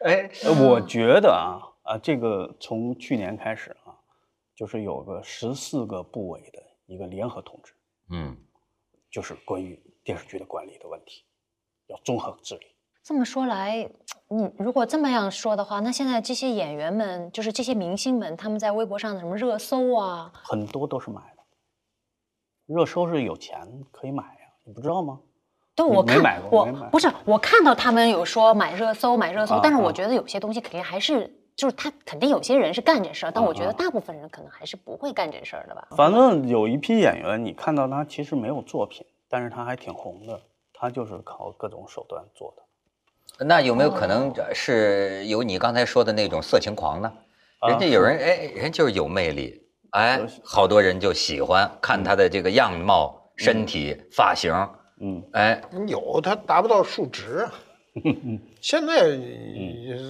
哎，
呃我觉得啊啊，这个从去年开始啊，就是有个十四个部委的一个联合通知，
嗯，
就是关于电视剧的管理的问题，要综合治理。
这么说来，你如果这么样说的话，那现在这些演员们，就是这些明星们，他们在微博上的什么热搜啊，
很多都是买的。热搜是有钱可以买呀，你不知道吗？
对，我看
没买过
我
买
不是我看到他们有说买热搜买热搜，
啊
但是我
啊
觉得有些东西肯定还是就是他肯定有些人是干这事儿，但我觉得
啊
大部分人可能还是不会干这事儿的吧。
反正有一批演员，你看到他其实没有作品，但是他还挺红的，他就是靠各种手段做的。
那有没有可能是有你刚才说的那种色情狂呢？
啊
人家有人哎，人就是有魅力，哎，好多人就喜欢看他的这个样貌、身体、发型，
嗯，
哎，
有，他达不到数值。现在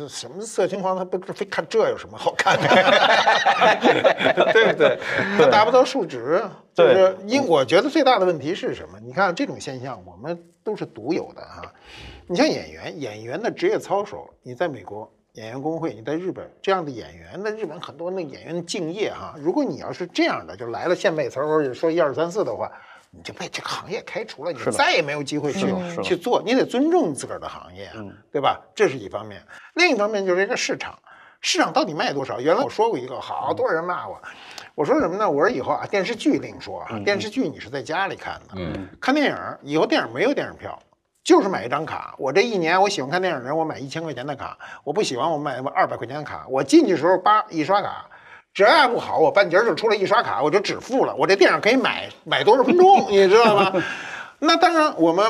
什么色情狂，他不是非看这有什么好看的，对不对？他达不到数值，就是因我觉得最大的问题是什么？你看这种现象，我们都是独有的哈。你像演员，演员的职业操守，你在美国演员工会，你在日本这样的演员，那日本很多那演员的敬业哈。如果你要是这样的，就来了献媚词儿或者说一二三四的话，你就被这个行业开除了，你再也没有机会去去做，你得尊重自个儿的行业对吧？这是一方面，另一方面就是这个市场，市场到底卖多少？原来我说过一个，好多人骂我，我说什么呢？我说以后啊，电视剧另说啊，电视剧你是在家里看的，
嗯，
看电影以后电影没有电影票。就是买一张卡，我这一年我喜欢看电影的人，我买一千块钱的卡；我不喜欢，我买二百块钱的卡。我进去的时候叭一刷卡，只要不好，我半截儿就出来一刷卡，我就止付了。我这电影可以买买多少分钟，你知道吗？那当然，我们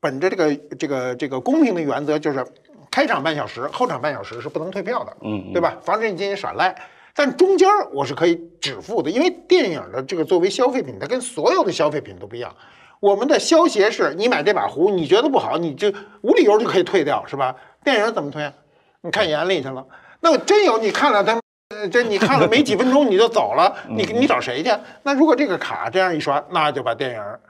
本着这个这个这个公平的原则，就是开场半小时，后场半小时是不能退票的，
嗯嗯
对吧？防止你进行耍赖。但中间儿我是可以止付的，因为电影的这个作为消费品，它跟所有的消费品都不一样。我们的消协是你买这把壶，你觉得不好，你就无理由就可以退掉，是吧？电影怎么退啊？你看眼里去了，那我真有你看了他，呃这你看了没几分钟你就走了，你你找谁去？那如果这个卡这样一刷，那就把电影儿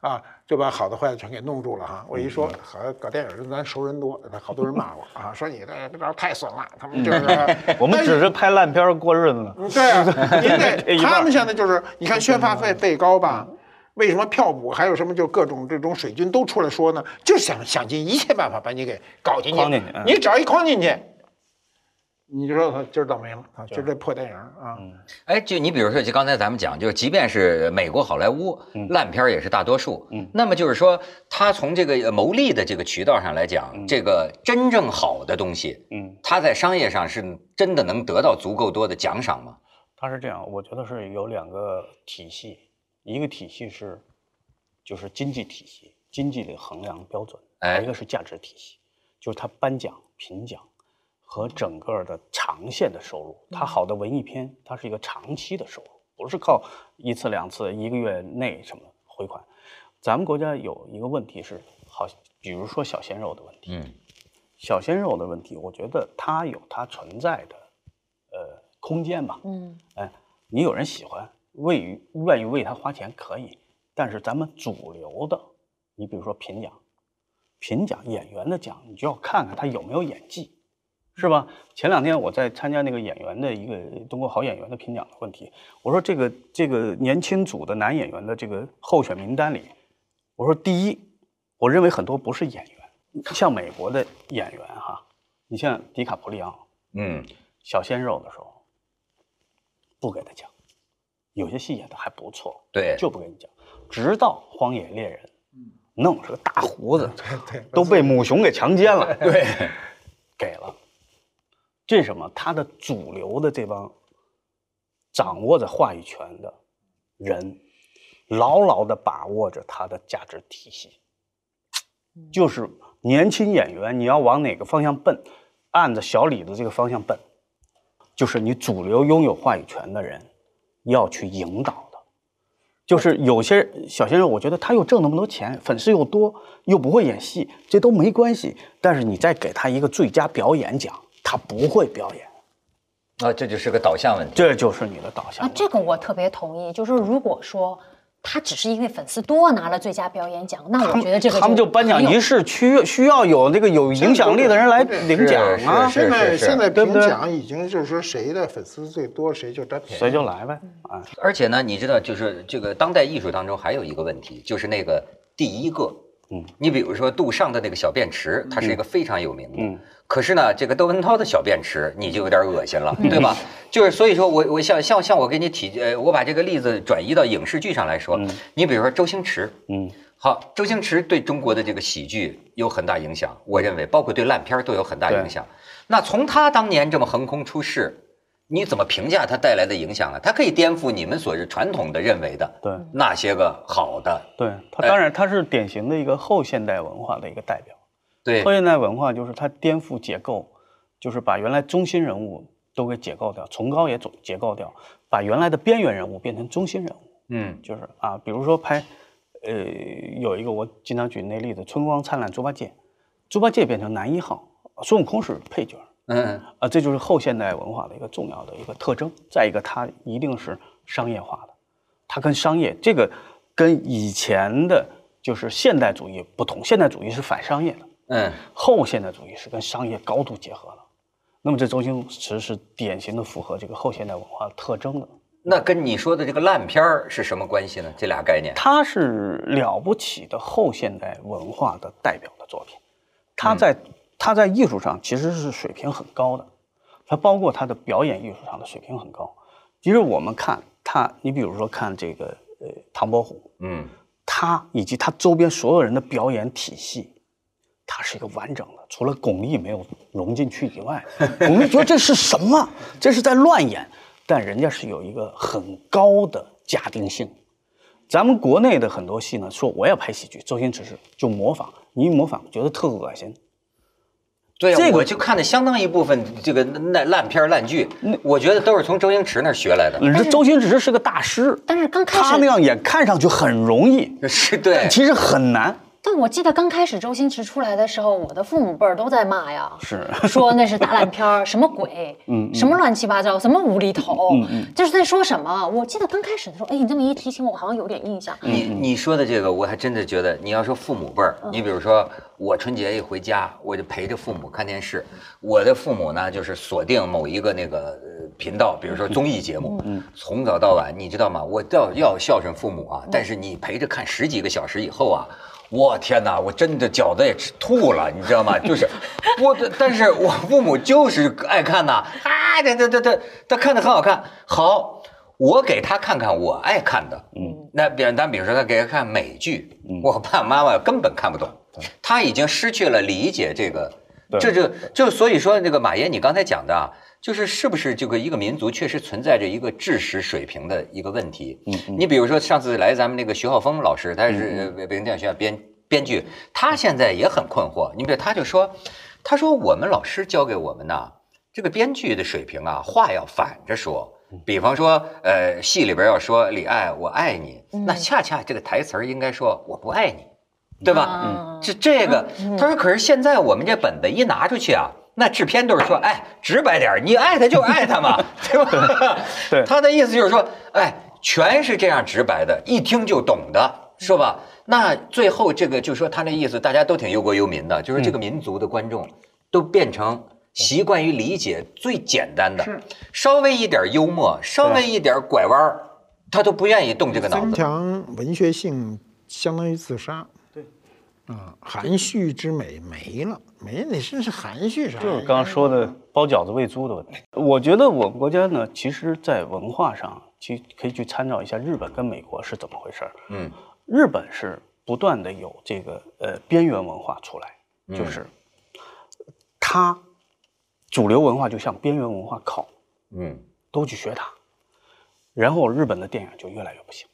啊，就把好的坏的全给弄住了哈。我一说，好像搞电影的咱熟人多，好多人骂我啊，说你这这招太损了，他们就是
我们只是拍烂片过日子
对啊，您得
一半儿
他们现在就是，你看宣发费费高吧？为什么票补还有什么就各种这种水军都出来说呢？就是想想尽一切办法把你给搞进去。你只要一框进去，你就说他今儿倒霉了啊！今儿这破电影啊，
哎，就你比如说，就刚才咱们讲，就是即便是美国好莱坞烂片儿也是大多数，
嗯。
那么就是说，他从这个呃牟利的这个渠道上来讲，这个真正好的东西，
嗯，
它在商业上是真的能得到足够多的奖赏吗？
它是这样，我觉得是有两个体系，一个体系是就是经济体系，经济的衡量标准，
哎。
一个是价值体系，就是它颁奖、评奖和整个的长线的收入。它好的文艺片，它是一个长期的收入，不是靠一次两次、一个月内什么回款。咱们国家有一个问题是，好，比如说小鲜肉的问题，
嗯
小鲜肉的问题，我觉得它有它存在的呃空间吧。
嗯
哎，你有人喜欢，为于愿意为他花钱可以，但是咱们主流的，你比如说评奖，评奖演员的奖，你就要看看他有没有演技，是吧？前两天我在参加那个演员的一个中国好演员的评奖的问题，我说这个这个年轻组的男演员的这个候选名单里，我说第一，我认为很多不是演员，像美国的演员哈，你像迪卡普里奥，
嗯，
小鲜肉的时候，不给他讲，有些戏演的还不错，
对。
就不给你讲，直到《荒野猎人》，弄是个大胡子，
对对
都被母熊给强奸了，对，给了，这是什么？他的主流的这帮掌握着话语权的人，牢牢的把握着他的价值体系，就是年轻演员，你要往哪个方向奔，按着小李子这个方向奔，就是你主流拥有话语权的人要去引导的。就是有些小鲜肉，我觉得他又挣那么多钱，粉丝又多，又不会演戏，这都没关系。但是你再给他一个最佳表演奖，他不会表演，
啊，这就是个导向问题。
这就是你的导向
啊，。这个我特别同意。就是如果说他只是因为粉丝多拿了最佳表演奖，那我觉得这个
他们就颁奖仪式需需要有那个有影响力的人来领奖啊，
是
现在
是
现在评奖已经就是说谁的粉丝最多谁就占便宜，
谁就来呗啊。
而且呢，你知道，就是这个当代艺术当中还有一个问题，就是那个第一个，嗯，你比如说杜尚的那个小便池，它是一个非常有名的。
嗯
可是呢，这个窦文涛的小便池你就有点恶心了，对吧？就是所以说我我像像像我给你提呃，我把这个例子转移到影视剧上来说，你比如说周星驰，
嗯
好，周星驰对中国的这个喜剧有很大影响，我认为包括对烂片都有很大影响。那从他当年这么横空出世，你怎么评价它带来的影响啊？它可以颠覆你们所是传统的认为的
对
那些个好的，
对，它当然它是典型的一个后现代文化的一个代表。
对
后现代文化就是它颠覆结构，就是把原来中心人物都给解构掉，崇高也总解构掉，把原来的边缘人物变成中心人物。
嗯
就是啊，比如说拍，呃，有一个我经常举那例子，《春光灿烂猪八戒》，猪八戒变成男一号，孙悟空是配角儿
嗯
啊，这就是后现代文化的一个重要的一个特征。再一个，它一定是商业化的，它跟商业这个跟以前的就是现代主义不同，现代主义是反商业的，
嗯
后现代主义是跟商业高度结合了。那么这周星驰是典型的符合这个后现代文化特征的。
那跟你说的这个烂片儿是什么关系呢？这俩概念？
它是了不起的后现代文化的代表的作品，它在它在艺术上其实是水平很高的，他包括他的表演艺术上的水平很高。其实我们看他，你比如说看这个呃唐伯虎，
嗯
他以及他周边所有人的表演体系，他是一个完整的，除了巩俐没有融进去以外，巩俐觉得这是什么？这是在乱演，但人家是有一个很高的假定性。咱们国内的很多戏呢，说我要拍喜剧，周星驰是就模仿，你一模仿觉得特恶心，
对呀、
这个
我就看的相当一部分这个烂烂片烂剧，我觉得都是从周星驰那儿学来的。
这周星驰是个大师，
但是刚开始
他那样演看上去很容易，
是对
但，其实很难。
但我记得刚开始周星驰出来的时候，我的父母辈儿都在骂呀，
是
说那是大烂片儿，什么鬼，
嗯
什么乱七八糟，什么无厘头，就是在说什么？我记得刚开始的时候，哎，你这么一提醒我，好像有点印象。
你你说的这个，我还真的觉得，你要说父母辈儿，你比如说我春节一回家，我就陪着父母看电视。我的父母呢，就是锁定某一个那个呃频道，比如说综艺节目，嗯从早到晚，你知道吗？我要要孝顺父母啊，但是你陪着看十几个小时以后啊。我天哪！我真的饺子也吃吐了，你知道吗？就是我的，但是我父母就是爱看呐，啊，这这这这，他看的很好看。好，我给他看看我爱看的，嗯，那比咱比如说他给他看美剧，我爸妈妈根本看不懂，他已经失去了理解这个，
对
这就就所以说那个马爷你刚才讲的啊，就是是不是这个一个民族确实存在着一个知识水平的一个问题？嗯，你比如说上次来咱们那个徐浩峰老师，他是呃北京电影学院编编剧，他现在也很困惑。你比如他就说，他说我们老师教给我们呐，这个编剧的水平啊，话要反着说。比方说，呃，戏里边要说李爱我爱你，那恰恰这个台词儿应该说我不爱你，对吧？
嗯
这这个，他说，可是现在我们这本子一拿出去啊，那制片都是说，哎，直白点儿，你爱他就爱他嘛，对吧？
对
他的意思就是说，哎，全是这样直白的，一听就懂的，是吧？那最后这个就说他那意思，大家都挺忧国忧民的，就是这个民族的观众都变成习惯于理解最简单的，稍微一点幽默，稍微一点拐弯儿，他都不愿意动这个脑子
增
子。
强文学性相当于自杀。
对，
啊，含蓄之美没了，没你真是含蓄啥呀？
就是刚刚说的包饺子喂猪的问题。我觉得我们国家呢，其实在文化上，其实可以去参照一下日本跟美国是怎么回事儿。
嗯
日本是不断的有这个呃边缘文化出来，就是它主流文化就向边缘文化靠，
嗯
都去学它，然后日本的电影就越来越不行，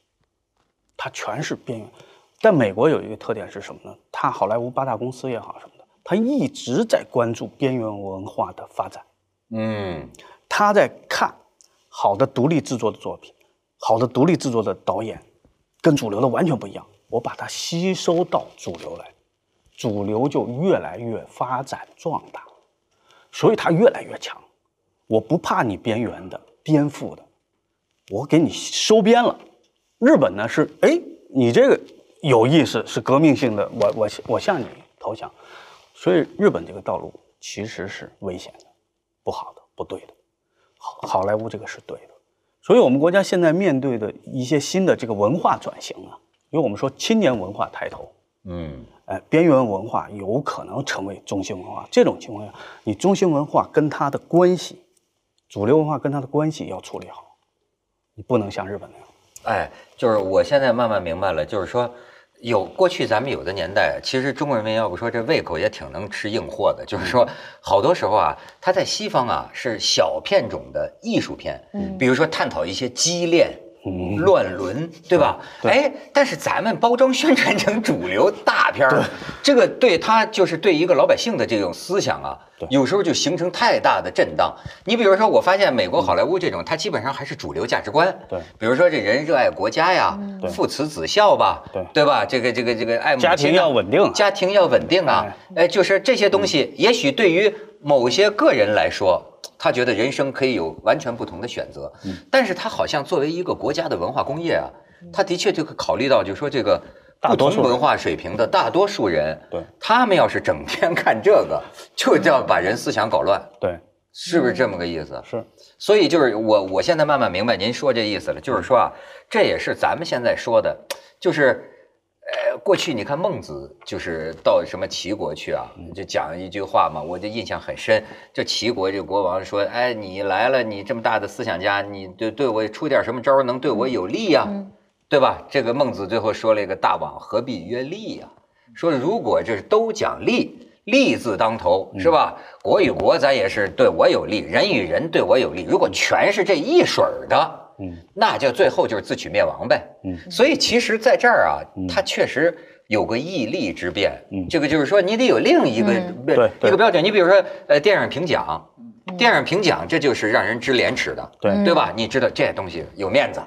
它全是边缘。但美国有一个特点是什么呢？它好莱坞八大公司也好什么的，它一直在关注边缘文化的发展。
嗯
他在看好的独立制作的作品，好的独立制作的导演，跟主流的完全不一样。我把它吸收到主流来，主流就越来越发展壮大，所以它越来越强。我不怕你边缘的、颠覆的，我给你收编了。日本呢是，哎，你这个有意识，是革命性的，我我我向你投降。所以日本这个道路其实是危险的。不好的、不对的。好，好莱坞这个是对的。所以，我们国家现在面对的一些新的这个文化转型啊，因为我们说青年文化抬头，嗯，哎，边缘文化有可能成为中心文化。这种情况下，你中心文化跟它的关系，主流文化跟它的关系要处理好，你不能像日本那样。
哎，就是我现在慢慢明白了，就是说。有过去咱们有的年代，其实中国人民要不说这胃口也挺能吃硬货的，就是说好多时候啊，它在西方啊是小片种的艺术片，嗯，比如说探讨一些畸恋。乱伦，对吧？哎，但是咱们包装宣传成主流大片儿，这个对他就是对一个老百姓的这种思想啊，有时候就形成太大的震荡。你比如说，我发现美国好莱坞这种，它基本上还是主流价值观。
对，
比如说这人热爱国家呀，父慈子孝吧，
对
对吧？这个这个这个爱
家庭要稳定，
家庭要稳定啊。哎，就是这些东西，也许对于某些个人来说。他觉得人生可以有完全不同的选择，但是他好像作为一个国家的文化工业啊，他的确就考虑到，就是说这个不同文化水平的大多数人，
对，
他们要是整天看这个，就叫把人思想搞乱，
对，
是不是这么个意思？
是，
所以就是我我现在慢慢明白您说这意思了，就是说啊，这也是咱们现在说的，就是。呃，过去你看孟子就是到什么齐国去啊，就讲一句话嘛，我就印象很深。这齐国这国王说：“哎，你来了，你这么大的思想家，你对对我出点什么招能对我有利呀？对吧？”这个孟子最后说了一个：“大王何必曰利呀？”说如果这是都讲利，利字当头，是吧？国与国咱也是对我有利，人与人对我有利。如果全是这一水儿的。嗯，那就最后就是自取灭亡呗。嗯，所以其实在这儿啊，它确实有个义利之辩。嗯，这个就是说你得有另一个
对
一个标准。你比如说，呃，电影评奖，电影评奖这就是让人知廉耻的，
对
对吧？你知道这东西有面子。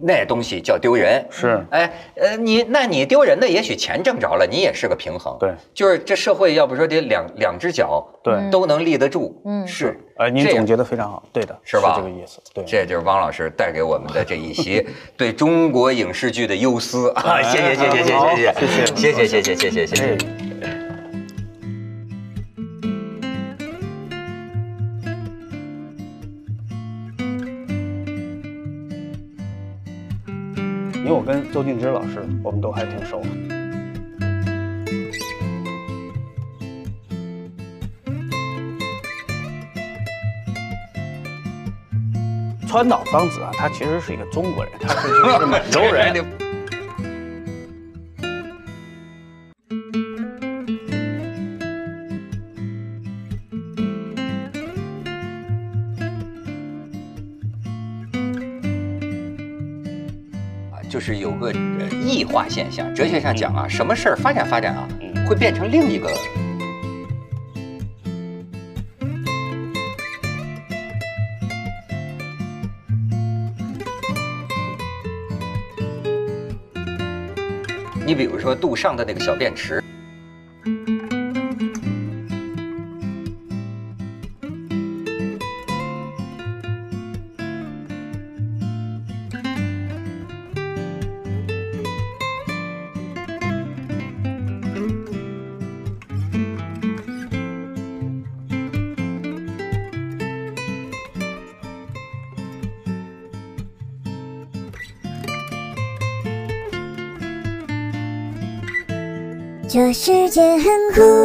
那东西叫丢人。
是，
哎，呃，你那你丢人的，也许钱挣着了，你也是个平衡。
对，
就是这社会要不说得两两只脚，
对，
都能立得住。嗯，是。
呃，您总结得非常好，对的，
是吧？
这个意思，对，
这就是汪老师带给我们的这一席 对中国影视剧的忧思啊！谢谢，谢谢，谢谢，谢谢，谢谢，谢谢，谢谢，谢谢。
周静之老师，我们都还挺熟。川岛芳子啊，他其实是一个中国人，他是是满洲人。
化现象，哲学上讲啊，什么事儿发展发展啊，会变成另一个。你比如说杜尚的那个小便池。
世界很酷。